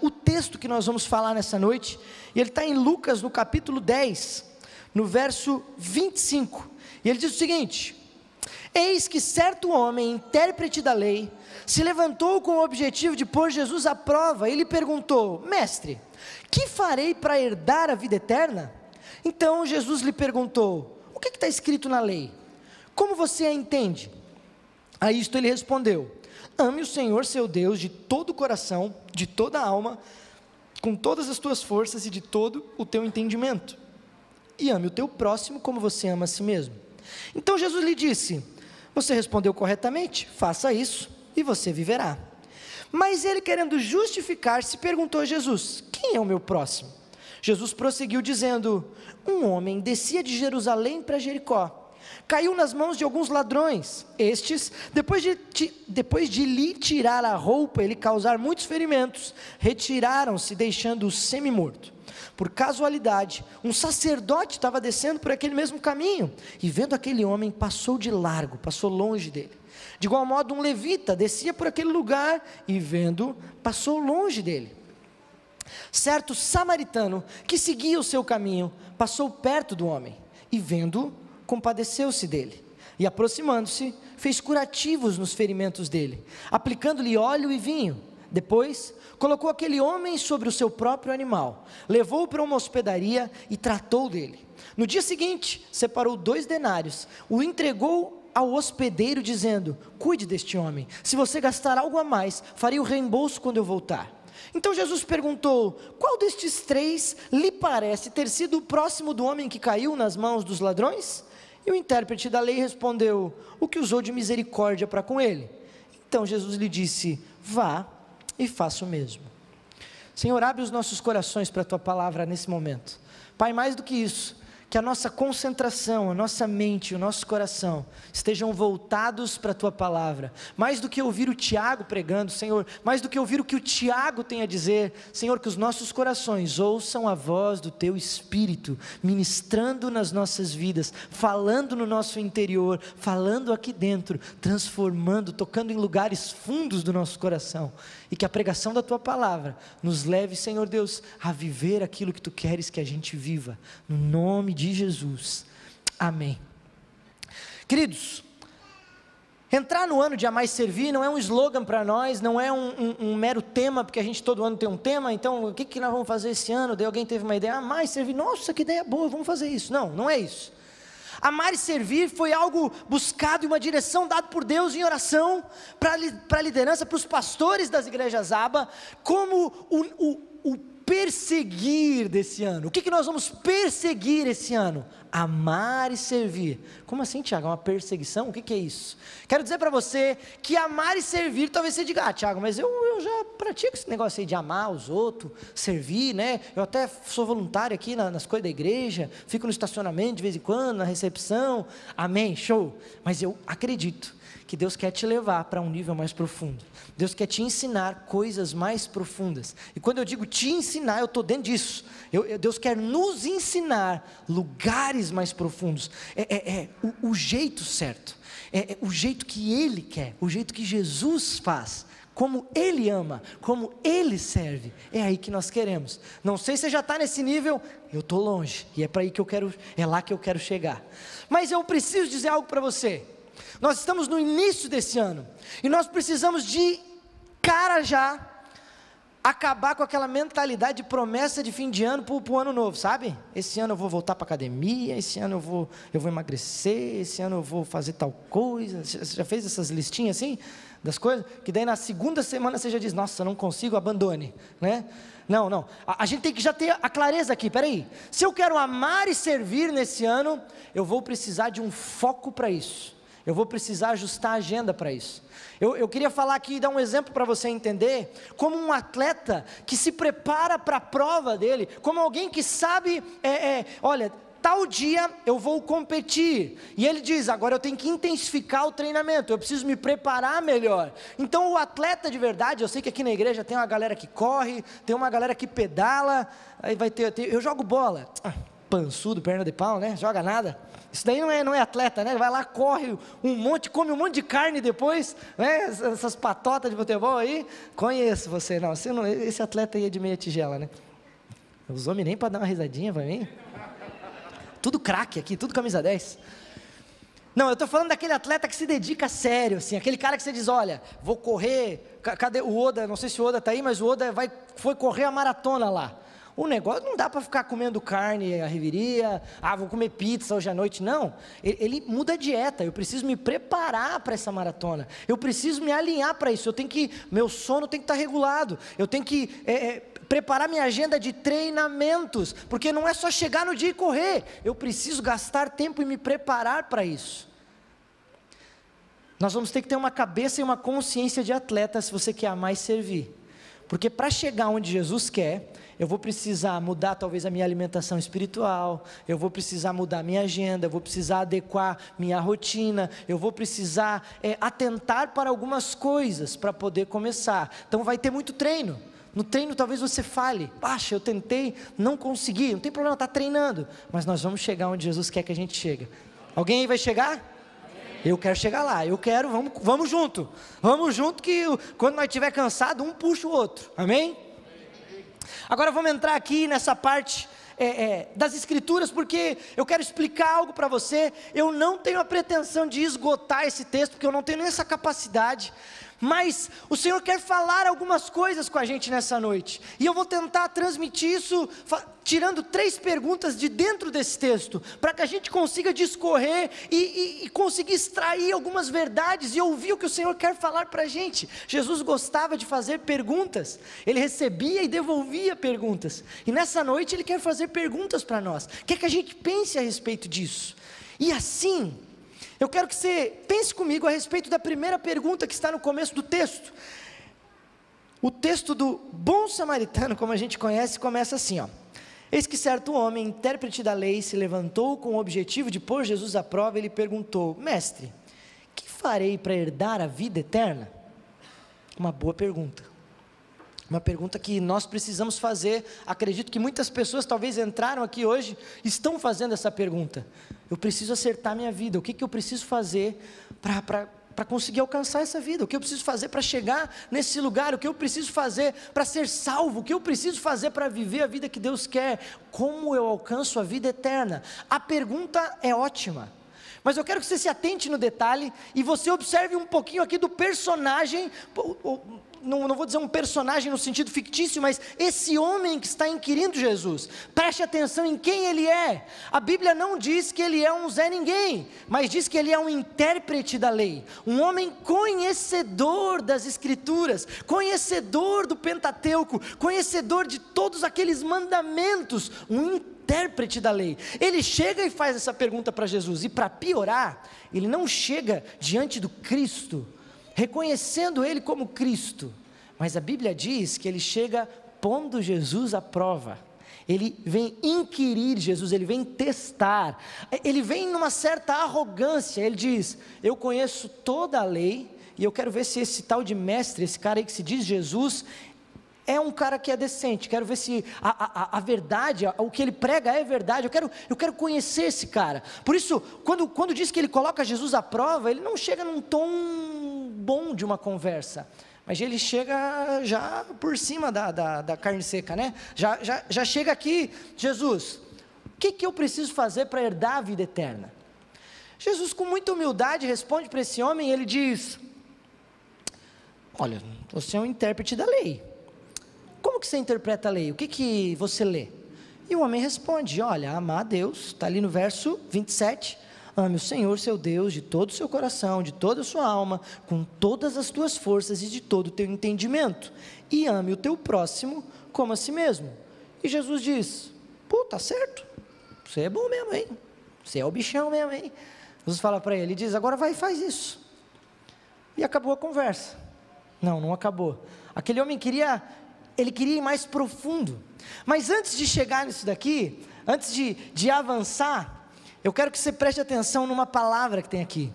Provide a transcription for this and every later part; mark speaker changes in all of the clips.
Speaker 1: o texto que nós vamos falar nessa noite, e ele está em Lucas, no capítulo 10, no verso 25. E ele diz o seguinte: Eis que certo homem, intérprete da lei, se levantou com o objetivo de pôr Jesus à prova e lhe perguntou: Mestre, que farei para herdar a vida eterna? Então Jesus lhe perguntou: O que está escrito na lei? Como você a entende? A isto ele respondeu: Ame o Senhor seu Deus de todo o coração, de toda a alma, com todas as tuas forças e de todo o teu entendimento. E ame o teu próximo como você ama a si mesmo. Então Jesus lhe disse: Você respondeu corretamente, faça isso e você viverá. Mas ele, querendo justificar-se, perguntou a Jesus: Quem é o meu próximo? Jesus prosseguiu dizendo: Um homem descia de Jerusalém para Jericó caiu nas mãos de alguns ladrões. Estes, depois de, depois de lhe tirar a roupa e lhe causar muitos ferimentos, retiraram-se, deixando-o semi-morto. Por casualidade, um sacerdote estava descendo por aquele mesmo caminho e, vendo aquele homem, passou de largo, passou longe dele. De igual modo, um levita descia por aquele lugar e, vendo, passou longe dele. Certo samaritano que seguia o seu caminho passou perto do homem e, vendo, compadeceu-se dele e, aproximando-se, fez curativos nos ferimentos dele, aplicando-lhe óleo e vinho. Depois, colocou aquele homem sobre o seu próprio animal, levou-o para uma hospedaria e tratou dele. No dia seguinte, separou dois denários, o entregou ao hospedeiro, dizendo: Cuide deste homem, se você gastar algo a mais, farei o reembolso quando eu voltar. Então Jesus perguntou: Qual destes três lhe parece ter sido o próximo do homem que caiu nas mãos dos ladrões? E o intérprete da lei respondeu: O que usou de misericórdia para com ele? Então Jesus lhe disse: Vá e faça o mesmo. Senhor, abre os nossos corações para a tua palavra nesse momento. Pai, mais do que isso, que a nossa concentração, a nossa mente, o nosso coração estejam voltados para a tua palavra. Mais do que ouvir o Tiago pregando, Senhor, mais do que ouvir o que o Tiago tem a dizer, Senhor, que os nossos corações ouçam a voz do teu espírito ministrando nas nossas vidas, falando no nosso interior, falando aqui dentro, transformando, tocando em lugares fundos do nosso coração. E que a pregação da tua palavra nos leve, Senhor Deus, a viver aquilo que tu queres que a gente viva. No nome de de Jesus. Amém. Queridos, entrar no ano de amar e servir não é um slogan para nós, não é um, um, um, mero tema, porque a gente todo ano tem um tema, então o que, que nós vamos fazer esse ano? Daí alguém teve uma ideia, amar e servir, nossa, que ideia boa, vamos fazer isso. Não, não é isso. Amar e servir foi algo buscado e uma direção dada por Deus em oração para a liderança, para os pastores das igrejas Aba, como o, o, o perseguir desse ano? O que, que nós vamos perseguir esse ano? Amar e servir. Como assim, Tiago? É uma perseguição? O que, que é isso? Quero dizer para você que amar e servir, talvez você diga, ah, Tiago, mas eu, eu já pratico esse negócio aí de amar os outros, servir, né? Eu até sou voluntário aqui na, nas coisas da igreja, fico no estacionamento de vez em quando, na recepção. Amém, show. Mas eu acredito que Deus quer te levar para um nível mais profundo. Deus quer te ensinar coisas mais profundas. E quando eu digo te ensinar, eu estou dentro disso. Eu, eu, Deus quer nos ensinar lugares mais profundos. É, é, é o, o, jeito certo. É, é o jeito que Ele quer. O jeito que Jesus faz como Ele ama, como Ele serve. É aí que nós queremos. Não sei se você já está nesse nível, eu estou longe, e é para aí que eu quero, é lá que eu quero chegar. Mas eu preciso dizer algo para você. Nós estamos no início desse ano e nós precisamos de cara já acabar com aquela mentalidade de promessa de fim de ano para o ano novo, sabe? Esse ano eu vou voltar para academia, esse ano eu vou, eu vou emagrecer, esse ano eu vou fazer tal coisa. Você já fez essas listinhas assim das coisas? Que daí na segunda semana você já diz, nossa, não consigo, abandone, né? Não, não. A, a, gente tem que já ter a clareza aqui. Peraí. Se eu quero amar e servir nesse ano, eu vou precisar de um foco para isso. Eu vou precisar ajustar a agenda para isso. Eu, eu, queria falar aqui e dar um exemplo para você entender, como um atleta que se prepara para a prova dele, como alguém que sabe, é, é, olha, tal dia eu vou competir. E ele diz: agora eu tenho que intensificar o treinamento, eu preciso me preparar melhor. Então, o atleta de verdade, eu sei que aqui na igreja tem uma galera que corre, tem uma galera que pedala, aí vai ter. eu jogo bola. Ah, pançudo, perna de pau, né? Joga nada. Isso daí não é, não é atleta, né? Vai lá, corre um monte, come um monte de carne depois, né? Essas patotas de futebol aí. Conheço você, não. Você não esse atleta aí é de meia tigela, né? Os homens nem para dar uma risadinha para mim. Tudo craque aqui, tudo camisa 10. Não, eu estou falando daquele atleta que se dedica a sério, assim, aquele cara que você diz, olha, vou correr, cadê o Oda, não sei se o Oda está aí, mas o Oda vai, foi correr a maratona lá. O negócio não dá para ficar comendo carne a reviria, ah, vou comer pizza hoje à noite. Não, ele, ele muda a dieta. Eu preciso me preparar para essa maratona. Eu preciso me alinhar para isso. Eu tenho que, meu sono tem que estar tá regulado. Eu tenho que é, é, preparar minha agenda de treinamentos, porque não é só chegar no dia e correr. Eu preciso gastar tempo e me preparar para isso. Nós vamos ter que ter uma cabeça e uma consciência de atleta se você quer e servir. Porque para chegar onde Jesus quer, eu vou precisar mudar talvez a minha alimentação espiritual, eu vou precisar mudar minha agenda, eu vou precisar adequar minha rotina, eu vou precisar é, atentar para algumas coisas para poder começar. Então vai ter muito treino. No treino talvez você fale, baixa, eu tentei, não consegui, não tem problema, está treinando, mas nós vamos chegar onde Jesus quer que a gente chegue. Alguém aí vai chegar? Eu quero chegar lá, eu quero, vamos, vamos junto, vamos junto que quando nós estiver cansado, um puxa o outro, amém? Agora vamos entrar aqui nessa parte é, é, das Escrituras, porque eu quero explicar algo para você. Eu não tenho a pretensão de esgotar esse texto, porque eu não tenho nem essa capacidade. Mas o Senhor quer falar algumas coisas com a gente nessa noite. E eu vou tentar transmitir isso tirando três perguntas de dentro desse texto, para que a gente consiga discorrer e, e, e, conseguir extrair algumas verdades e ouvir o que o Senhor quer falar para a gente. Jesus gostava de fazer perguntas, ele recebia e devolvia perguntas. E nessa noite ele quer fazer perguntas para nós, quer que a gente pense a respeito disso. E assim, eu quero que você pense comigo a respeito da primeira pergunta que está no começo do texto. O texto do bom samaritano, como a gente conhece, começa assim, ó. Eis que certo homem, intérprete da lei, se levantou com o objetivo de pôr Jesus à prova e lhe perguntou: Mestre, que farei para herdar a vida eterna? Uma boa pergunta. Uma pergunta que nós precisamos fazer. Acredito que muitas pessoas talvez entraram aqui hoje, estão fazendo essa pergunta. Eu preciso acertar minha vida. O que, que eu preciso fazer para conseguir alcançar essa vida? O que eu preciso fazer para chegar nesse lugar? O que eu preciso fazer para ser salvo? O que eu preciso fazer para viver a vida que Deus quer? Como eu alcanço a vida eterna? A pergunta é ótima. Mas eu quero que você se atente no detalhe e você observe um pouquinho aqui do personagem não, não vou dizer um personagem no sentido fictício, mas esse homem que está inquirindo Jesus. Preste atenção em quem ele é. A Bíblia não diz que ele é um Zé Ninguém, mas diz que ele é um intérprete da lei, um homem conhecedor das Escrituras, conhecedor do Pentateuco, conhecedor de todos aqueles mandamentos, um intérprete da lei. Ele chega e faz essa pergunta para Jesus, e para piorar, ele não chega diante do Cristo reconhecendo ele como Cristo. Mas a Bíblia diz que ele chega pondo Jesus à prova. Ele vem inquirir Jesus, ele vem testar, ele vem numa certa arrogância. Ele diz: Eu conheço toda a lei, e eu quero ver se esse tal de mestre, esse cara aí que se diz Jesus, é um cara que é decente, quero ver se a, a, a verdade, o que ele prega é verdade, eu quero, eu quero conhecer esse cara. Por isso, quando, quando diz que ele coloca Jesus à prova, ele não chega num tom bom de uma conversa, mas ele chega já por cima da, da, da carne seca, né? Já, já, já chega aqui, Jesus, o que, que eu preciso fazer para herdar a vida eterna? Jesus, com muita humildade, responde para esse homem, ele diz: Olha, você é um intérprete da lei. Como que você interpreta a lei? O que, que você lê? E o homem responde: Olha, amar a Deus, está ali no verso 27. Ame o Senhor seu Deus de todo o seu coração, de toda a sua alma, com todas as tuas forças e de todo o teu entendimento. E ame o teu próximo como a si mesmo. E Jesus diz: Pô, tá certo. Você é bom mesmo, hein? Você é o bichão mesmo, hein? Jesus fala para ele: ele diz, Agora vai e faz isso. E acabou a conversa. Não, não acabou. Aquele homem queria ele queria ir mais profundo. Mas antes de chegar nisso daqui, antes de, de avançar, eu quero que você preste atenção numa palavra que tem aqui.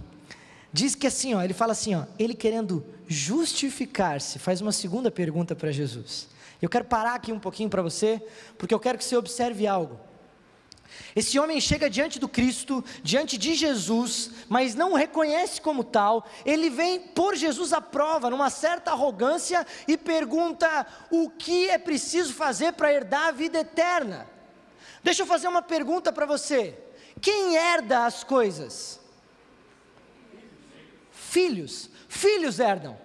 Speaker 1: Diz que assim, ó, ele fala assim, ó, ele querendo justificar-se, faz uma segunda pergunta para Jesus. Eu quero parar aqui um pouquinho para você, porque eu quero que você observe algo. Esse homem chega diante do Cristo, diante de Jesus, mas não o reconhece como tal. Ele vem por Jesus à prova, numa certa arrogância, e pergunta: o que é preciso fazer para herdar a vida eterna? Deixa eu fazer uma pergunta para você: quem herda as coisas? Filhos. Filhos herdam.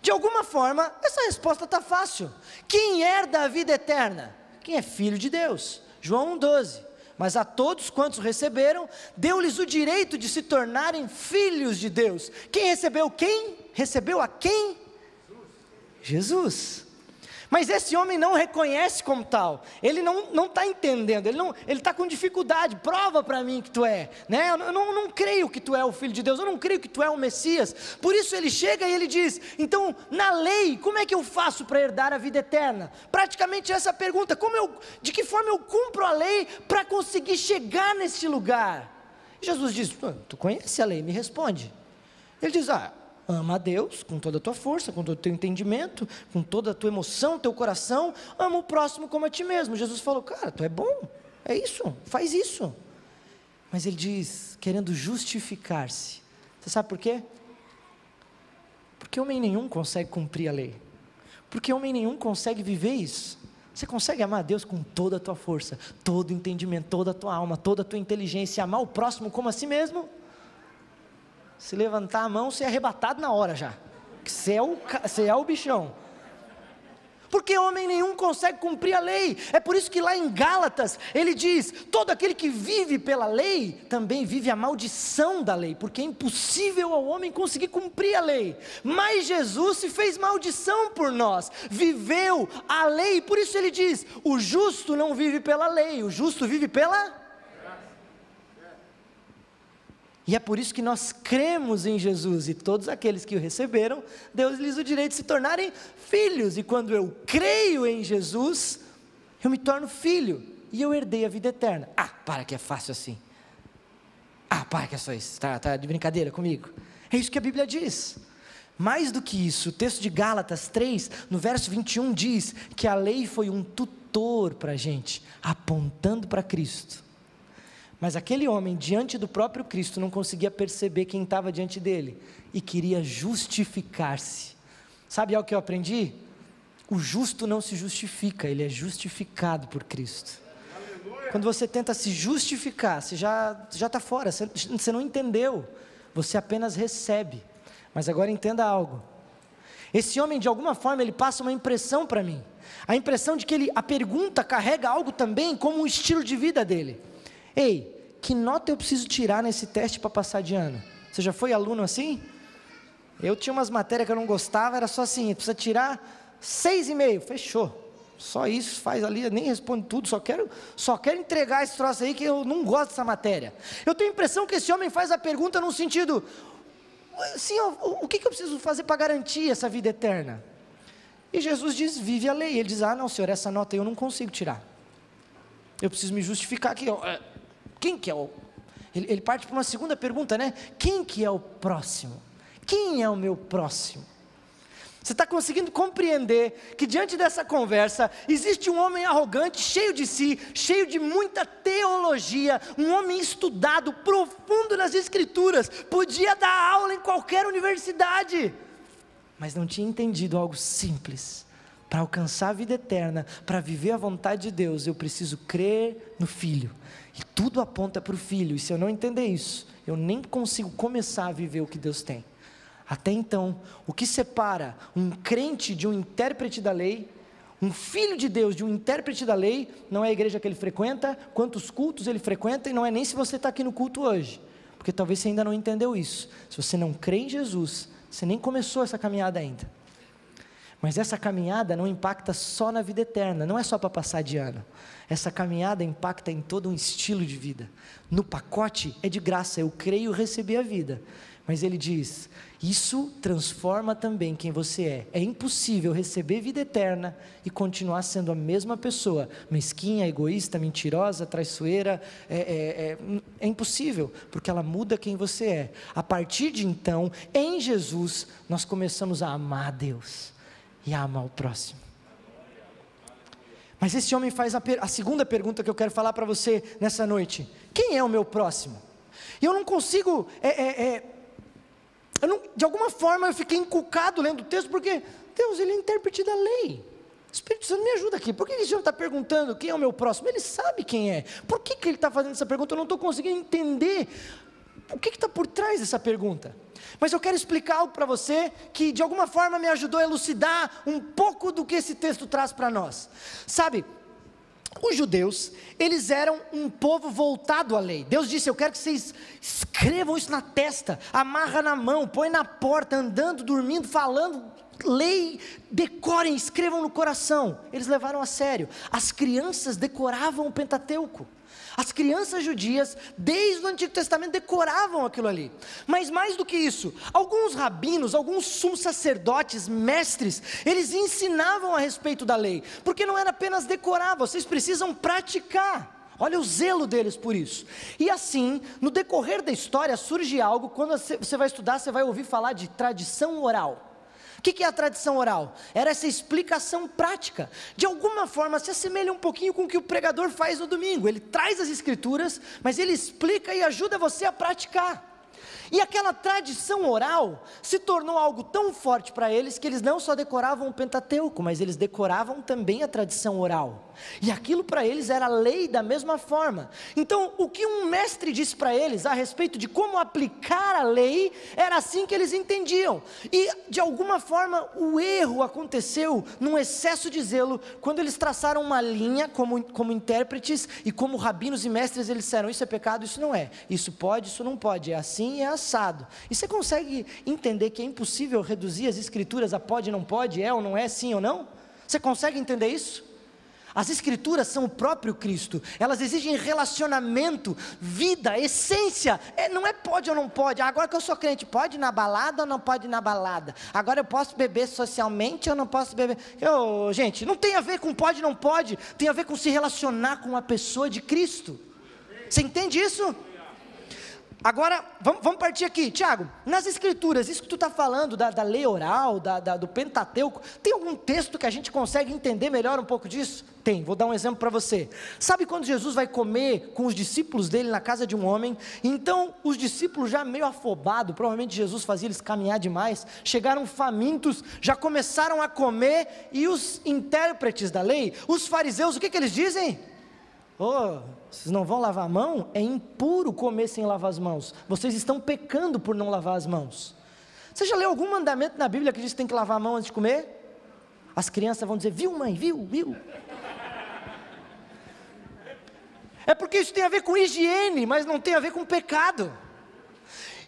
Speaker 1: De alguma forma, essa resposta está fácil. Quem herda a vida eterna? Quem é filho de Deus? João 1,12. Mas a todos quantos receberam, deu-lhes o direito de se tornarem filhos de Deus. Quem recebeu quem? Recebeu a quem? Jesus. Mas esse homem não reconhece como tal, ele não está entendendo, ele está com dificuldade, prova para mim que tu é, né? eu, não, eu não creio que tu é o Filho de Deus, eu não creio que tu é o Messias, por isso ele chega e ele diz: então, na lei, como é que eu faço para herdar a vida eterna? Praticamente essa pergunta: como eu, de que forma eu cumpro a lei para conseguir chegar nesse lugar? Jesus diz: tu conhece a lei, me responde. Ele diz: ah, Ama a Deus com toda a tua força, com todo o teu entendimento, com toda a tua emoção, teu coração. Ama o próximo como a ti mesmo. Jesus falou, cara, tu é bom, é isso, faz isso. Mas ele diz, querendo justificar-se. Você sabe por quê? Porque homem nenhum consegue cumprir a lei. Porque homem nenhum consegue viver isso. Você consegue amar a Deus com toda a tua força, todo o entendimento, toda a tua alma, toda a tua inteligência, amar o próximo como a si mesmo? Se levantar a mão, você é arrebatado na hora já. Você é o, você é o bichão. Porque homem nenhum consegue cumprir a lei. É por isso que lá em Gálatas ele diz: todo aquele que vive pela lei também vive a maldição da lei, porque é impossível ao homem conseguir cumprir a lei. Mas Jesus se fez maldição por nós, viveu a lei. Por isso ele diz: o justo não vive pela lei, o justo vive pela e é por isso que nós cremos em Jesus e todos aqueles que o receberam, Deus lhes o direito de se tornarem filhos. E quando eu creio em Jesus, eu me torno filho e eu herdei a vida eterna. Ah, para que é fácil assim. Ah, para que é só isso. Está tá de brincadeira comigo? É isso que a Bíblia diz. Mais do que isso, o texto de Gálatas 3, no verso 21, diz que a lei foi um tutor para a gente, apontando para Cristo. Mas aquele homem, diante do próprio Cristo, não conseguia perceber quem estava diante dele e queria justificar-se. Sabe algo que eu aprendi? O justo não se justifica, ele é justificado por Cristo. Quando você tenta se justificar, você já está fora, você, você não entendeu, você apenas recebe. Mas agora entenda algo. Esse homem, de alguma forma, ele passa uma impressão para mim. A impressão de que ele, a pergunta carrega algo também como um estilo de vida dele. Ei, que nota eu preciso tirar nesse teste para passar de ano? Você já foi aluno assim? Eu tinha umas matérias que eu não gostava, era só assim, precisa tirar seis e meio, fechou. Só isso, faz ali, nem responde tudo, só quero, só quero entregar esse troço aí que eu não gosto dessa matéria. Eu tenho a impressão que esse homem faz a pergunta no sentido, Senhor, o que eu preciso fazer para garantir essa vida eterna? E Jesus diz, vive a lei. Ele diz, ah não senhor, essa nota eu não consigo tirar. Eu preciso me justificar aqui. Quem que é o. Ele, ele parte para uma segunda pergunta, né? Quem que é o próximo? Quem é o meu próximo? Você está conseguindo compreender que diante dessa conversa existe um homem arrogante, cheio de si, cheio de muita teologia, um homem estudado, profundo nas escrituras, podia dar aula em qualquer universidade, mas não tinha entendido algo simples. Para alcançar a vida eterna, para viver a vontade de Deus, eu preciso crer no Filho. E tudo aponta para o Filho. E se eu não entender isso, eu nem consigo começar a viver o que Deus tem. Até então, o que separa um crente de um intérprete da lei, um filho de Deus de um intérprete da lei, não é a igreja que ele frequenta, quantos cultos ele frequenta, e não é nem se você está aqui no culto hoje, porque talvez você ainda não entendeu isso. Se você não crê em Jesus, você nem começou essa caminhada ainda. Mas essa caminhada não impacta só na vida eterna, não é só para passar de ano. Essa caminhada impacta em todo um estilo de vida. No pacote é de graça, eu creio receber a vida. Mas ele diz: isso transforma também quem você é. É impossível receber vida eterna e continuar sendo a mesma pessoa, mesquinha, egoísta, mentirosa, traiçoeira. É, é, é, é impossível, porque ela muda quem você é. A partir de então, em Jesus, nós começamos a amar a Deus e a amar o próximo. Mas esse homem faz a, a segunda pergunta que eu quero falar para você nessa noite: quem é o meu próximo? E eu não consigo, é, é, é, eu não, de alguma forma eu fiquei encucado lendo o texto, porque Deus, Ele é intérprete da lei. Espírito Santo, me ajuda aqui. Por que esse homem está perguntando quem é o meu próximo? Ele sabe quem é. Por que, que ele está fazendo essa pergunta? Eu não estou conseguindo entender o que está por trás dessa pergunta. Mas eu quero explicar algo para você que de alguma forma me ajudou a elucidar um pouco do que esse texto traz para nós. Sabe, os judeus, eles eram um povo voltado à lei. Deus disse: Eu quero que vocês escrevam isso na testa, amarra na mão, põe na porta, andando, dormindo, falando. Lei, decorem, escrevam no coração. Eles levaram a sério. As crianças decoravam o Pentateuco. As crianças judias, desde o Antigo Testamento, decoravam aquilo ali. Mas mais do que isso, alguns rabinos, alguns sumos sacerdotes, mestres, eles ensinavam a respeito da lei, porque não era apenas decorar, vocês precisam praticar. Olha o zelo deles por isso. E assim, no decorrer da história, surge algo, quando você vai estudar, você vai ouvir falar de tradição oral. O que, é a tradição oral? Era essa explicação prática. De alguma forma se assemelha um pouquinho com o que o pregador faz no domingo. Ele traz as escrituras, mas ele explica e ajuda você a praticar. E aquela tradição oral se tornou algo tão forte para eles que eles não só decoravam o Pentateuco, mas eles decoravam também a tradição oral. E aquilo para eles era lei da mesma forma. Então, o que um mestre disse para eles a respeito de como aplicar a lei, era assim que eles entendiam. E, de alguma forma, o erro aconteceu num excesso de zelo, quando eles traçaram uma linha como, como intérpretes e como rabinos e mestres, eles disseram: Isso é pecado, isso não é. Isso pode, isso não pode. É assim, é assim passado. E você consegue entender que é impossível reduzir as escrituras a pode, não pode, é ou não é, sim ou não? Você consegue entender isso? As escrituras são o próprio Cristo, elas exigem relacionamento, vida, essência. É, não é pode ou não pode. Agora que eu sou crente, pode ir na balada ou não pode ir na balada? Agora eu posso beber socialmente ou não posso beber? Eu, gente, não tem a ver com pode ou não pode, tem a ver com se relacionar com a pessoa de Cristo. Você entende isso? Agora, vamos, partir aqui. Tiago, nas escrituras, isso que tu está falando da, da, lei oral, da, da, do Pentateuco, tem algum texto que a gente consegue entender melhor um pouco disso? Tem, vou dar um exemplo para você. Sabe quando Jesus vai comer com os discípulos dele na casa de um homem? Então, os discípulos já meio afobados, provavelmente Jesus fazia eles caminhar demais, chegaram famintos, já começaram a comer, e os intérpretes da lei, os fariseus, o que, que eles dizem? Oh, vocês não vão lavar a mão? É impuro comer sem lavar as mãos. Vocês estão pecando por não lavar as mãos. Você já leu algum mandamento na Bíblia que diz que tem que lavar a mão antes de comer? As crianças vão dizer, viu mãe, viu, viu. É porque isso tem a ver com higiene, mas não tem a ver com pecado.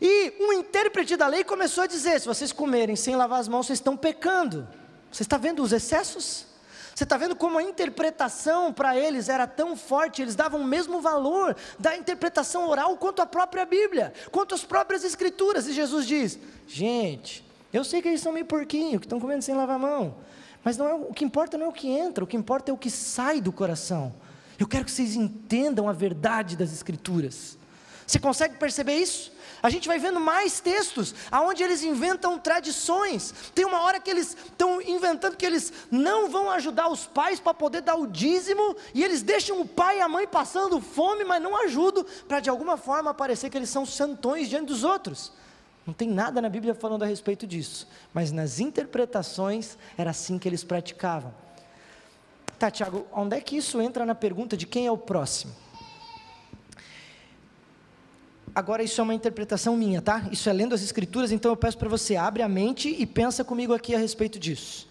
Speaker 1: E um intérprete da lei começou a dizer: se vocês comerem sem lavar as mãos, vocês estão pecando. Você está vendo os excessos? Você está vendo como a interpretação para eles era tão forte, eles davam o mesmo valor da interpretação oral quanto a própria Bíblia, quanto as próprias Escrituras. E Jesus diz: gente, eu sei que eles são meio porquinho, que estão comendo sem lavar a mão, mas não é, o que importa não é o que entra, o que importa é o que sai do coração. Eu quero que vocês entendam a verdade das Escrituras. Você consegue perceber isso? A gente vai vendo mais textos, aonde eles inventam tradições. Tem uma hora que eles estão inventando que eles não vão ajudar os pais para poder dar o dízimo, e eles deixam o pai e a mãe passando fome, mas não ajudam, para de alguma forma parecer que eles são santões diante dos outros. Não tem nada na Bíblia falando a respeito disso, mas nas interpretações era assim que eles praticavam. Tá, Tiago, onde é que isso entra na pergunta de quem é o próximo? Agora isso é uma interpretação minha, tá? Isso é lendo as escrituras, então eu peço para você abre a mente e pensa comigo aqui a respeito disso.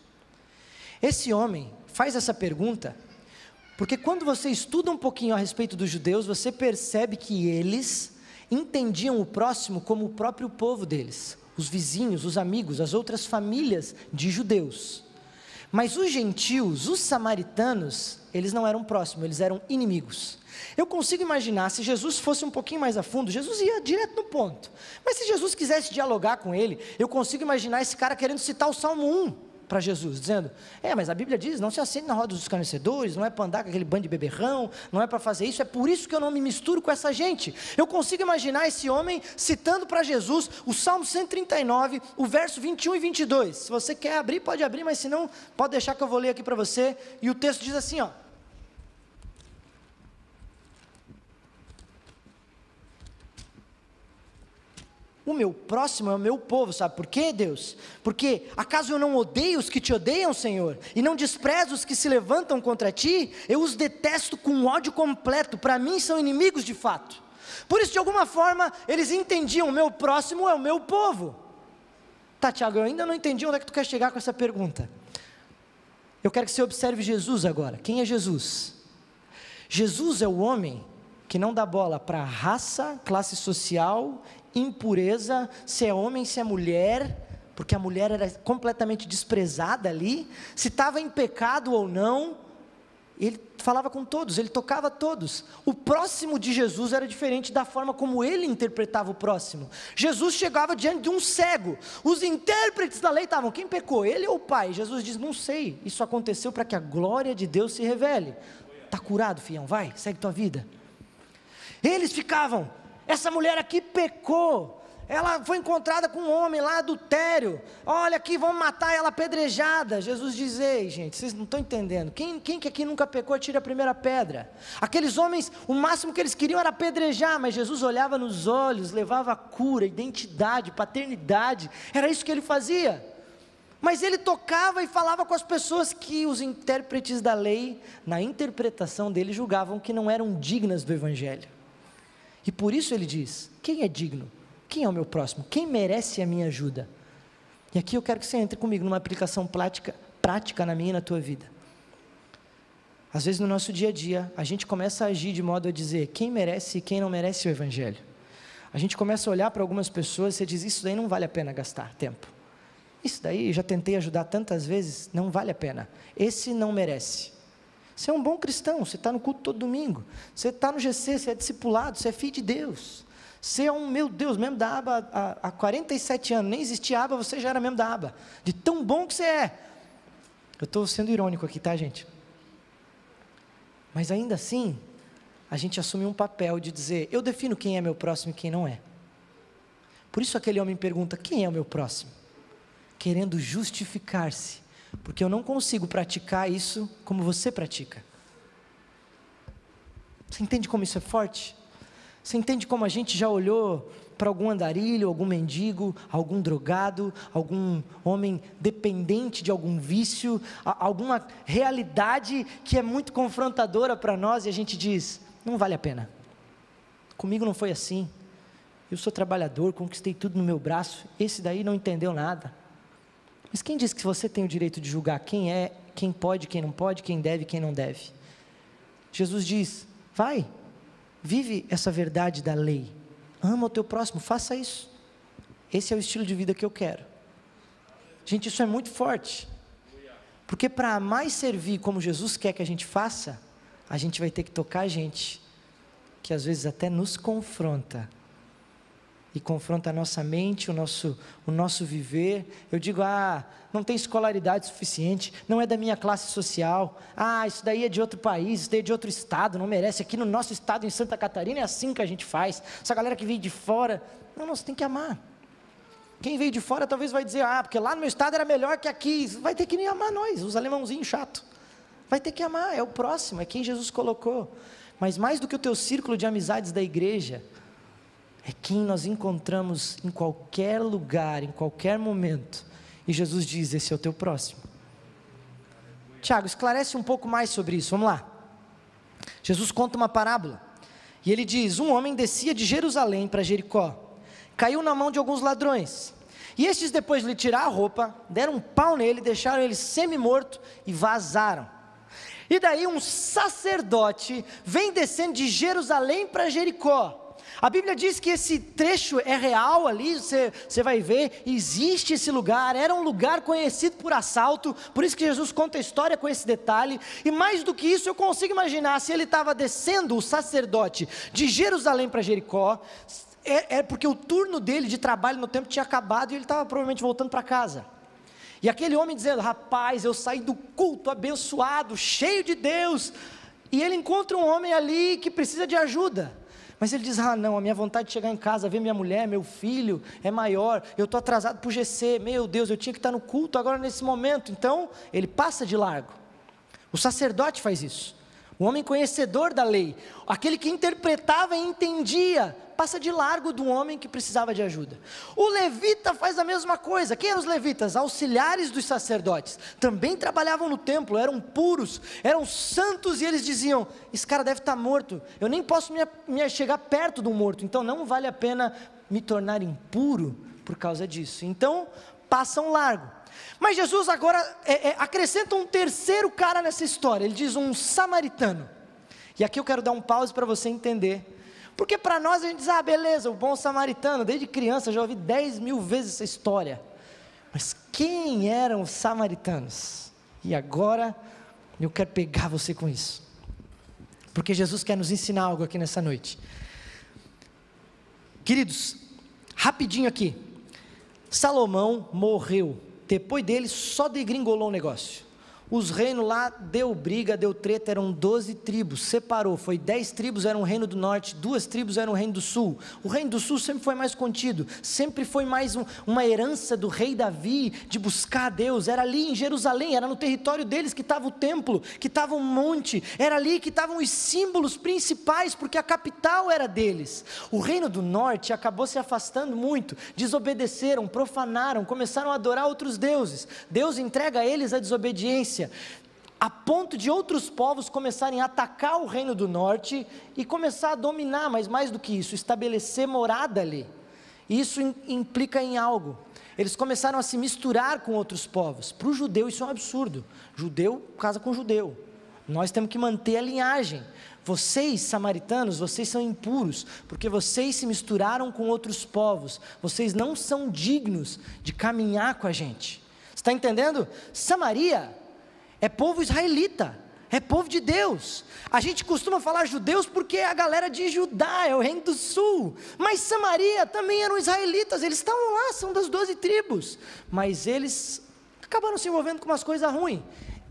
Speaker 1: Esse homem faz essa pergunta porque quando você estuda um pouquinho a respeito dos judeus, você percebe que eles entendiam o próximo como o próprio povo deles, os vizinhos, os amigos, as outras famílias de judeus. Mas os gentios, os samaritanos, eles não eram próximos, eles eram inimigos. Eu consigo imaginar, se Jesus fosse um pouquinho mais a fundo, Jesus ia direto no ponto. Mas se Jesus quisesse dialogar com ele, eu consigo imaginar esse cara querendo citar o Salmo 1 para Jesus, dizendo: É, mas a Bíblia diz: não se assente na roda dos escarnecedores, não é para andar com aquele bando de beberrão, não é para fazer isso, é por isso que eu não me misturo com essa gente. Eu consigo imaginar esse homem citando para Jesus o Salmo 139, o verso 21 e 22. Se você quer abrir, pode abrir, mas se não, pode deixar que eu vou ler aqui para você. E o texto diz assim: ó. O meu próximo é o meu povo, sabe por quê, Deus? Porque acaso eu não odeio os que te odeiam, Senhor, e não desprezo os que se levantam contra ti? Eu os detesto com ódio completo, para mim são inimigos de fato. Por isso, de alguma forma, eles entendiam: o meu próximo é o meu povo. Tá, Tiago, eu ainda não entendi onde é que tu quer chegar com essa pergunta. Eu quero que você observe Jesus agora. Quem é Jesus? Jesus é o homem que não dá bola para raça, classe social impureza, se é homem, se é mulher, porque a mulher era completamente desprezada ali, se estava em pecado ou não, ele falava com todos, ele tocava todos. O próximo de Jesus era diferente da forma como ele interpretava o próximo. Jesus chegava diante de um cego. Os intérpretes da lei estavam: quem pecou, ele ou o pai? Jesus diz: não sei. Isso aconteceu para que a glória de Deus se revele. Está curado, fião, vai, segue tua vida. Eles ficavam: essa mulher aqui pecou. Ela foi encontrada com um homem lá adultério. Olha aqui, vamos matar ela apedrejada. Jesus diz: Ei, gente, vocês não estão entendendo. Quem, quem que aqui nunca pecou, tira a primeira pedra. Aqueles homens, o máximo que eles queriam era apedrejar, mas Jesus olhava nos olhos, levava cura, identidade, paternidade. Era isso que ele fazia. Mas ele tocava e falava com as pessoas que os intérpretes da lei, na interpretação dele, julgavam que não eram dignas do Evangelho. E por isso ele diz: quem é digno? Quem é o meu próximo? Quem merece a minha ajuda? E aqui eu quero que você entre comigo numa aplicação prática, prática na minha e na tua vida. Às vezes no nosso dia a dia, a gente começa a agir de modo a dizer quem merece e quem não merece o Evangelho. A gente começa a olhar para algumas pessoas e diz: Isso daí não vale a pena gastar tempo. Isso daí já tentei ajudar tantas vezes, não vale a pena. Esse não merece. Você é um bom cristão, você está no culto todo domingo, você está no GC, você é discipulado, você é filho de Deus. Você é um, meu Deus, membro da aba há, há 47 anos, nem existia aba, você já era membro da aba, de tão bom que você é. Eu estou sendo irônico aqui, tá, gente? Mas ainda assim, a gente assume um papel de dizer: eu defino quem é meu próximo e quem não é. Por isso aquele homem pergunta: quem é o meu próximo? Querendo justificar-se porque eu não consigo praticar isso como você pratica. Você entende como isso é forte? Você entende como a gente já olhou para algum andarilho, algum mendigo, algum drogado, algum homem dependente de algum vício, alguma realidade que é muito confrontadora para nós e a gente diz: não vale a pena. Comigo não foi assim. Eu sou trabalhador, conquistei tudo no meu braço. Esse daí não entendeu nada. Mas quem diz que você tem o direito de julgar quem é, quem pode, quem não pode, quem deve, quem não deve? Jesus diz: vai, vive essa verdade da lei. Ama o teu próximo, faça isso. Esse é o estilo de vida que eu quero. Gente, isso é muito forte. Porque para e servir como Jesus quer que a gente faça, a gente vai ter que tocar a gente, que às vezes até nos confronta e confronta a nossa mente, o nosso, o nosso viver. Eu digo, ah, não tem escolaridade suficiente, não é da minha classe social, ah, isso daí é de outro país, isso daí é de outro estado, não merece. Aqui no nosso estado, em Santa Catarina, é assim que a gente faz. Essa galera que veio de fora, não, você tem que amar. Quem veio de fora talvez vai dizer, ah, porque lá no meu estado era melhor que aqui. Vai ter que amar nós, os alemãozinhos chato. Vai ter que amar, é o próximo, é quem Jesus colocou. Mas mais do que o teu círculo de amizades da igreja, é quem nós encontramos em qualquer lugar, em qualquer momento. E Jesus diz: Esse é o teu próximo. Tiago, esclarece um pouco mais sobre isso. Vamos lá. Jesus conta uma parábola. E ele diz: Um homem descia de Jerusalém para Jericó, caiu na mão de alguns ladrões. E estes, depois de lhe tirar a roupa, deram um pau nele, deixaram ele semi-morto e vazaram. E daí um sacerdote vem descendo de Jerusalém para Jericó. A Bíblia diz que esse trecho é real ali, você, você vai ver, existe esse lugar, era um lugar conhecido por assalto, por isso que Jesus conta a história com esse detalhe, e mais do que isso, eu consigo imaginar se ele estava descendo, o sacerdote, de Jerusalém para Jericó, é, é, porque o turno dele de trabalho no tempo tinha acabado e ele estava provavelmente voltando para casa. E aquele homem dizendo: Rapaz, eu saí do culto abençoado, cheio de Deus, e ele encontra um homem ali que precisa de ajuda. Mas ele diz: Ah, não, a minha vontade de chegar em casa, ver minha mulher, meu filho é maior, eu estou atrasado para o GC, meu Deus, eu tinha que estar no culto agora nesse momento. Então, ele passa de largo. O sacerdote faz isso. O homem conhecedor da lei, aquele que interpretava e entendia, passa de largo do homem que precisava de ajuda. O levita faz a mesma coisa. Quem eram os levitas? Auxiliares dos sacerdotes. Também trabalhavam no templo, eram puros, eram santos e eles diziam: Esse cara deve estar morto, eu nem posso me, me chegar perto do morto, então não vale a pena me tornar impuro por causa disso. Então, passam largo. Mas Jesus agora é, é, acrescenta um terceiro cara nessa história, ele diz um samaritano. E aqui eu quero dar um pause para você entender. Porque para nós a gente diz, ah, beleza, o bom samaritano, desde criança já ouvi 10 mil vezes essa história. Mas quem eram os samaritanos? E agora eu quero pegar você com isso. Porque Jesus quer nos ensinar algo aqui nessa noite. Queridos, rapidinho aqui. Salomão morreu. Depois dele, só degringolou o negócio. Os reinos lá deu briga, deu treta, eram 12 tribos, separou, foi 10 tribos eram o reino do norte, duas tribos eram o reino do sul. O reino do sul sempre foi mais contido, sempre foi mais um, uma herança do rei Davi de buscar a Deus. Era ali em Jerusalém, era no território deles que estava o templo, que estava um monte, era ali que estavam os símbolos principais, porque a capital era deles. O reino do norte acabou se afastando muito, desobedeceram, profanaram, começaram a adorar outros deuses. Deus entrega a eles a desobediência a ponto de outros povos começarem a atacar o reino do norte e começar a dominar, mas mais do que isso, estabelecer morada ali. Isso implica em algo. Eles começaram a se misturar com outros povos. Para o judeu isso é um absurdo. Judeu casa com judeu. Nós temos que manter a linhagem. Vocês, samaritanos, vocês são impuros, porque vocês se misturaram com outros povos. Vocês não são dignos de caminhar com a gente. Está entendendo? Samaria é povo israelita, é povo de Deus. A gente costuma falar judeus porque é a galera de Judá, é o reino do sul. Mas Samaria também eram israelitas, eles estavam lá, são das doze tribos. Mas eles acabaram se envolvendo com umas coisas ruins.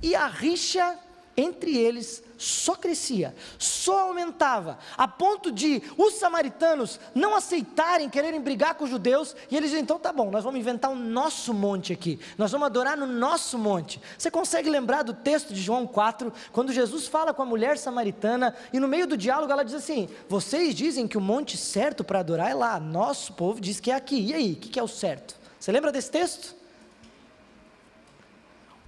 Speaker 1: E a rixa entre eles só crescia, só aumentava, a ponto de os samaritanos não aceitarem, quererem brigar com os judeus, e eles dizem: então tá bom, nós vamos inventar o nosso monte aqui, nós vamos adorar no nosso monte. Você consegue lembrar do texto de João 4, quando Jesus fala com a mulher samaritana, e no meio do diálogo ela diz assim: vocês dizem que o monte certo para adorar é lá, nosso povo diz que é aqui, e aí, o que, que é o certo? Você lembra desse texto?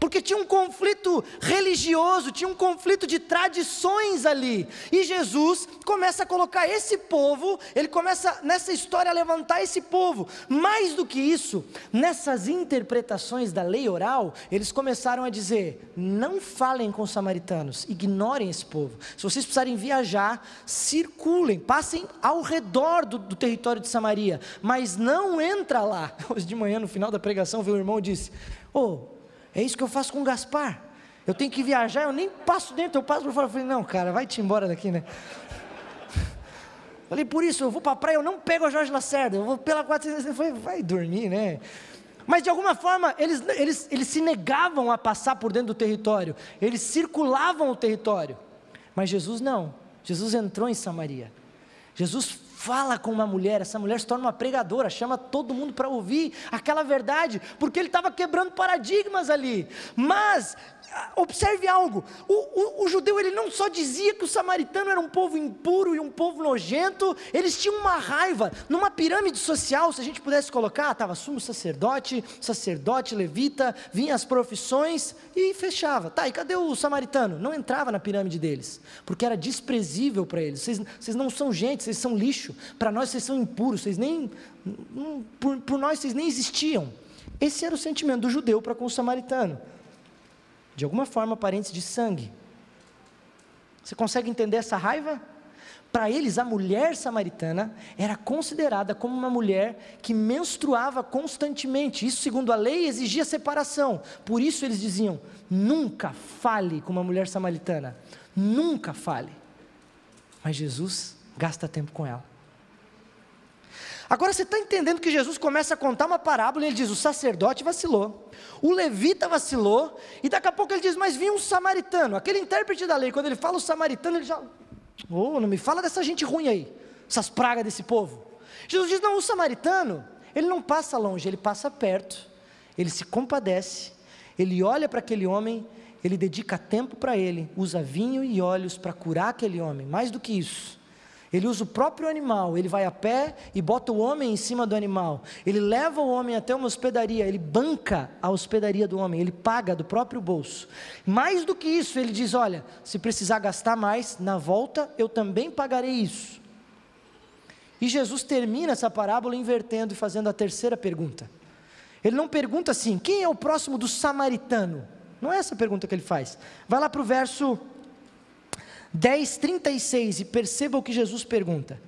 Speaker 1: Porque tinha um conflito religioso, tinha um conflito de tradições ali. E Jesus começa a colocar esse povo, ele começa nessa história a levantar esse povo. Mais do que isso, nessas interpretações da lei oral, eles começaram a dizer: não falem com os samaritanos, ignorem esse povo. Se vocês precisarem viajar, circulem, passem ao redor do, do território de Samaria, mas não entra lá. Hoje de manhã, no final da pregação, veio o irmão e disse: Oh, é isso que eu faço com o Gaspar. Eu tenho que viajar, eu nem passo dentro, eu passo por fora. Eu falei, não, cara, vai-te embora daqui, né? Falei, por isso, eu vou para a praia, eu não pego a Jorge Lacerda, eu vou pela 400. Falei, vai dormir, né? Mas de alguma forma, eles, eles, eles se negavam a passar por dentro do território, eles circulavam o território. Mas Jesus não, Jesus entrou em Samaria. Jesus fala com uma mulher, essa mulher se torna uma pregadora, chama todo mundo para ouvir aquela verdade, porque ele estava quebrando paradigmas ali. Mas observe algo: o, o, o, judeu ele não só dizia que o samaritano era um povo impuro e um povo nojento, eles tinham uma raiva. Numa pirâmide social, se a gente pudesse colocar, estava sumo sacerdote, sacerdote, levita, vinha as profissões e fechava. Tá, e cadê o samaritano? Não entrava na pirâmide deles, porque era desprezível para eles. Vocês, não são gente, vocês são lixo. Para nós vocês são impuros, vocês nem. Por, por nós vocês nem existiam. Esse era o sentimento do judeu para com o samaritano de alguma forma parentes de sangue. Você consegue entender essa raiva? Para eles, a mulher samaritana era considerada como uma mulher que menstruava constantemente. Isso, segundo a lei, exigia separação. Por isso, eles diziam: nunca fale com uma mulher samaritana. Nunca fale. Mas Jesus gasta tempo com ela. Agora você está entendendo que Jesus começa a contar uma parábola e ele diz: o sacerdote vacilou, o levita vacilou, e daqui a pouco ele diz: mas vinha um samaritano. Aquele intérprete da lei, quando ele fala o samaritano, ele já. Oh, não me fala dessa gente ruim aí, essas pragas desse povo. Jesus diz: não, o samaritano, ele não passa longe, ele passa perto, ele se compadece, ele olha para aquele homem, ele dedica tempo para ele, usa vinho e óleos para curar aquele homem. Mais do que isso, Ele usa o próprio animal, ele vai a pé e bota o homem em cima do animal. Ele leva o homem até uma hospedaria, ele banca a hospedaria do homem, ele paga do próprio bolso. Mais do que isso, ele diz: Olha, se precisar gastar mais, na volta eu também pagarei isso. E Jesus termina essa parábola invertendo e fazendo a terceira pergunta. Ele não pergunta assim: quem é o próximo do samaritano? Não é essa a pergunta que ele faz. Vai lá para o verso 10, 36 e perceba o que Jesus pergunta.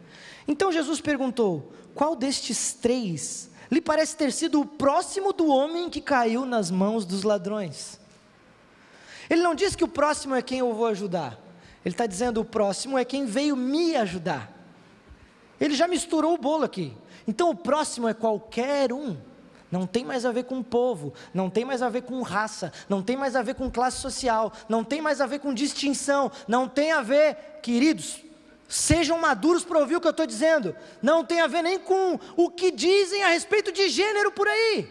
Speaker 1: Então Jesus perguntou: qual destes três lhe parece ter sido o próximo do homem que caiu nas mãos dos ladrões? Ele não diz que o próximo é quem eu vou ajudar. Ele está dizendo: o próximo é quem veio me ajudar. Ele já misturou o bolo aqui. Então o próximo é qualquer um. Não tem mais a ver com povo, não tem mais a ver com raça, não tem mais a ver com classe social, não tem mais a ver com distinção, não tem a ver, queridos, sejam maduros para ouvir o que eu estou dizendo, não tem a ver nem com o que dizem a respeito de gênero por aí,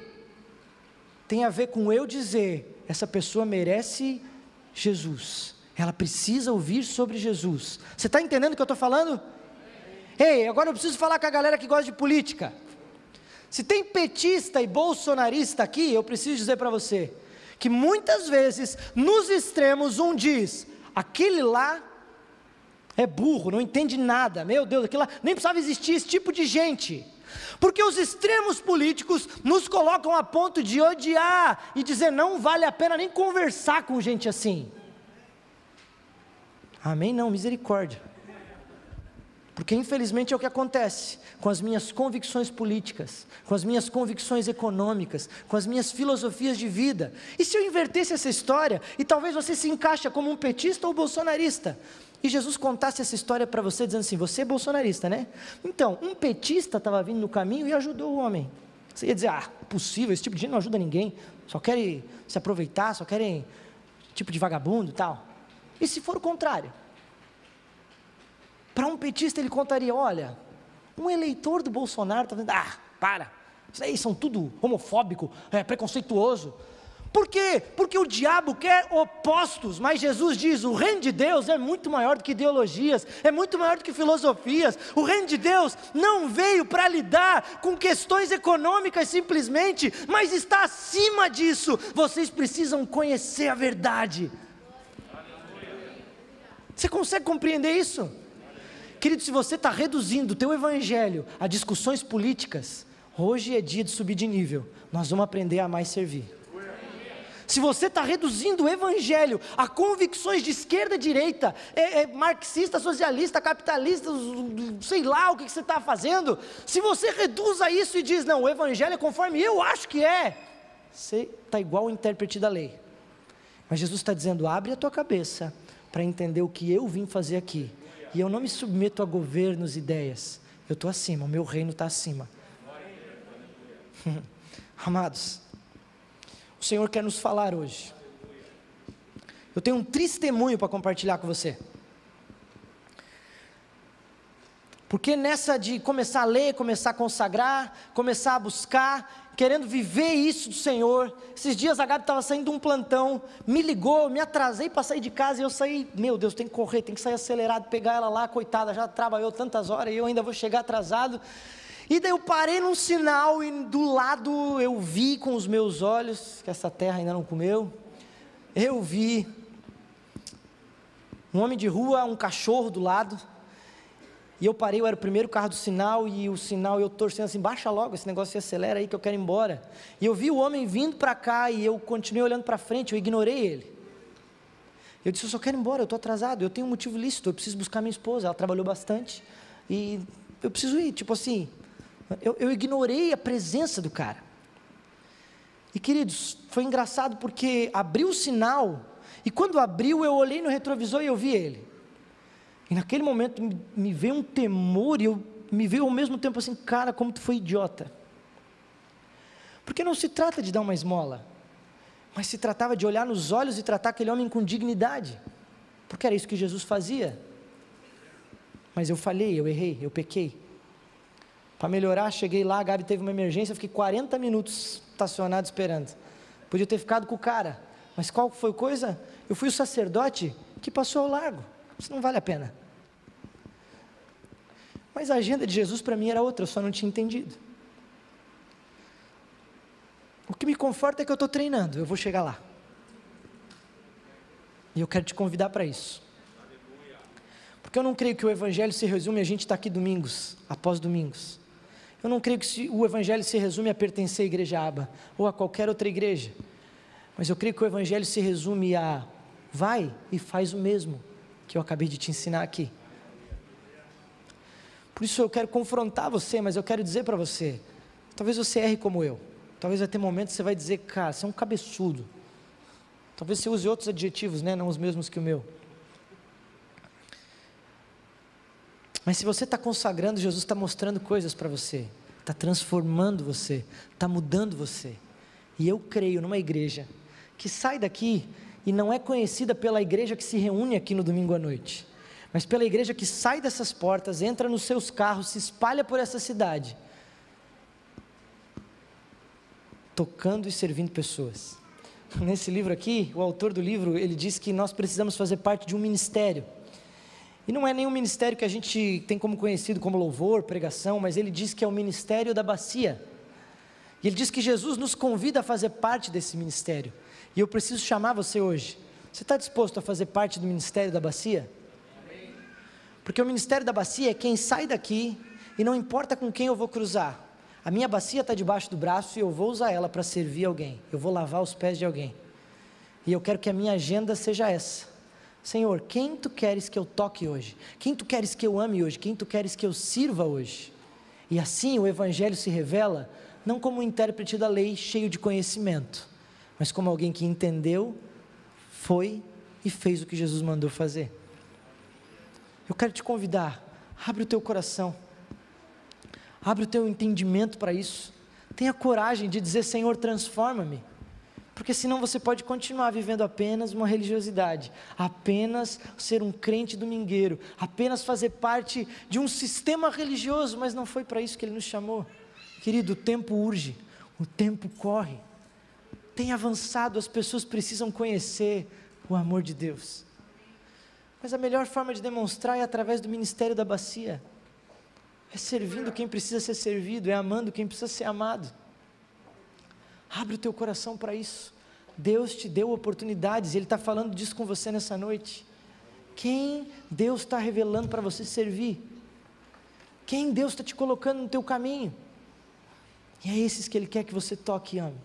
Speaker 1: tem a ver com eu dizer: essa pessoa merece Jesus, ela precisa ouvir sobre Jesus. Você está entendendo o que eu estou falando? Ei, agora eu preciso falar com a galera que gosta de política. Se tem petista e bolsonarista aqui, eu preciso dizer para você que muitas vezes nos extremos um diz: aquele lá é burro, não entende nada. Meu Deus, aquilo lá nem precisava existir esse tipo de gente. Porque os extremos políticos nos colocam a ponto de odiar e dizer não vale a pena nem conversar com gente assim. Amém? Não, misericórdia. Porque infelizmente é o que acontece com as minhas convicções políticas, com as minhas convicções econômicas, com as minhas filosofias de vida. E se eu invertesse essa história, e talvez você se encaixa como um petista ou bolsonarista, e Jesus contasse essa história para você dizendo assim: você é bolsonarista, né? Então, um petista estava vindo no caminho e ajudou o homem. Você ia dizer: ah, possível, esse tipo de gente não ajuda ninguém, só querem se aproveitar, só querem tipo de vagabundo tal. E se for o contrário? Para um petista, ele contaria: olha, um eleitor do Bolsonaro está dizendo, ah, para, isso aí são tudo homofóbico, é, preconceituoso. Por quê? Porque o diabo quer opostos, mas Jesus diz: o reino de Deus é muito maior do que ideologias, é muito maior do que filosofias. O reino de Deus não veio para lidar com questões econômicas simplesmente, mas está acima disso. Vocês precisam conhecer a verdade. Você consegue compreender isso? Querido, se você está reduzindo o teu evangelho a discussões políticas, hoje é dia de subir de nível. Nós vamos aprender a mais servir. Se você está reduzindo o evangelho a convicções de esquerda e direita, é, é marxista, socialista, capitalista, sei lá o que, que você está fazendo, se você reduz a isso e diz, não, o evangelho é conforme eu acho que é, você está igual o intérprete da lei. Mas Jesus está dizendo: abre a tua cabeça para entender o que eu vim fazer aqui. E eu não me submeto a governos, ideias. Eu estou acima, o meu reino está acima. Amados, o Senhor quer nos falar hoje. Eu tenho um testemunho para compartilhar com você. Porque nessa de começar a ler, começar a consagrar, começar a buscar, querendo viver isso do Senhor. Esses dias a Gabi estava saindo de um plantão, me ligou, me atrasei para sair de casa e eu saí, meu Deus, tem que correr, tem que sair acelerado, pegar ela lá, coitada, já trabalhou tantas horas e eu ainda vou chegar atrasado. E daí eu parei num sinal e do lado eu vi com os meus olhos, que essa terra ainda não comeu, eu vi um homem de rua, um cachorro do lado, e eu parei, eu era o primeiro carro do sinal, e o sinal eu torcendo assim, baixa logo, esse negócio acelera aí que eu quero ir embora. E eu vi o homem vindo para cá e eu continuei olhando para frente, eu ignorei ele. Eu disse, eu só quero ir embora, eu estou atrasado, eu tenho um motivo lícito, eu preciso buscar minha esposa, ela trabalhou bastante, e eu preciso ir, tipo assim, eu, eu ignorei a presença do cara. E queridos, foi engraçado porque abriu o sinal, e quando abriu eu olhei no retrovisor e eu vi ele. E naquele momento me, veio um temor e eu me veio ao mesmo tempo assim, cara, como tu foi idiota. Porque não se trata de dar uma esmola, mas se tratava de olhar nos olhos e tratar aquele homem com dignidade, porque era isso que Jesus fazia. Mas eu falhei, eu errei, eu pequei. Para melhorar, cheguei lá, a Gabi teve uma emergência, fiquei 40 minutos estacionado esperando. Podia ter ficado com o cara, mas qual foi a coisa? Eu fui o sacerdote que passou ao largo. Isso não vale a pena. Mas a agenda de Jesus para mim era outra, eu só não tinha entendido. O que me conforta é que eu estou treinando, eu vou chegar lá. E eu quero te convidar para isso. Porque eu não creio que o Evangelho se resume a gente estar tá aqui domingos, após domingos. Eu não creio que o Evangelho se resume a pertencer à igreja aba ou a qualquer outra igreja. Mas eu creio que o Evangelho se resume a vai e faz o mesmo que eu acabei de te ensinar aqui. Por isso eu quero confrontar você, mas eu quero dizer para você: talvez você erre como eu. Talvez ter momentos você vai dizer, cara, você é um cabeçudo. Talvez você use outros adjetivos, né? não os mesmos que o meu. Mas se você está consagrando, Jesus está mostrando coisas para você, está transformando você, está mudando você. E eu creio numa igreja que sai daqui e não é conhecida pela igreja que se reúne aqui no domingo à noite, mas pela igreja que sai dessas portas, entra nos seus carros, se espalha por essa cidade, tocando e servindo pessoas. Nesse livro aqui, o autor do livro, ele diz que nós precisamos fazer parte de um ministério. E não é nenhum ministério que a gente tem como conhecido como louvor, pregação, mas ele diz que é o ministério da bacia. E ele diz que Jesus nos convida a fazer parte desse ministério. E eu preciso chamar você hoje. Você está disposto a fazer parte do ministério da bacia? Porque o ministério da bacia é quem sai daqui e não importa com quem eu vou cruzar. A minha bacia está debaixo do braço e eu vou usar ela para servir alguém. Eu vou lavar os pés de alguém. E eu quero que a minha agenda seja essa. Senhor, quem tu queres que eu toque hoje? Quem tu queres que eu ame hoje? Quem tu queres que eu sirva hoje? E assim o Evangelho se revela não como um intérprete da lei cheio de conhecimento, mas como alguém que entendeu, foi e fez o que Jesus mandou fazer. Eu quero te convidar, abre o teu coração, abre o teu entendimento para isso, tenha coragem de dizer: Senhor, transforma-me. Porque senão você pode continuar vivendo apenas uma religiosidade, apenas ser um crente domingueiro, apenas fazer parte de um sistema religioso, mas não foi para isso que ele nos chamou. Querido, o tempo urge, o tempo corre tem avançado, as pessoas precisam conhecer o amor de Deus. Mas a melhor forma de demonstrar é através do ministério da bacia. É servindo quem precisa ser servido, é amando quem precisa ser amado. Abre o teu coração para isso. Deus te deu oportunidades, Ele está falando disso com você nessa noite. Quem Deus está revelando para você servir? Quem Deus está te colocando no teu caminho? E é esses que Ele quer que você toque e ame.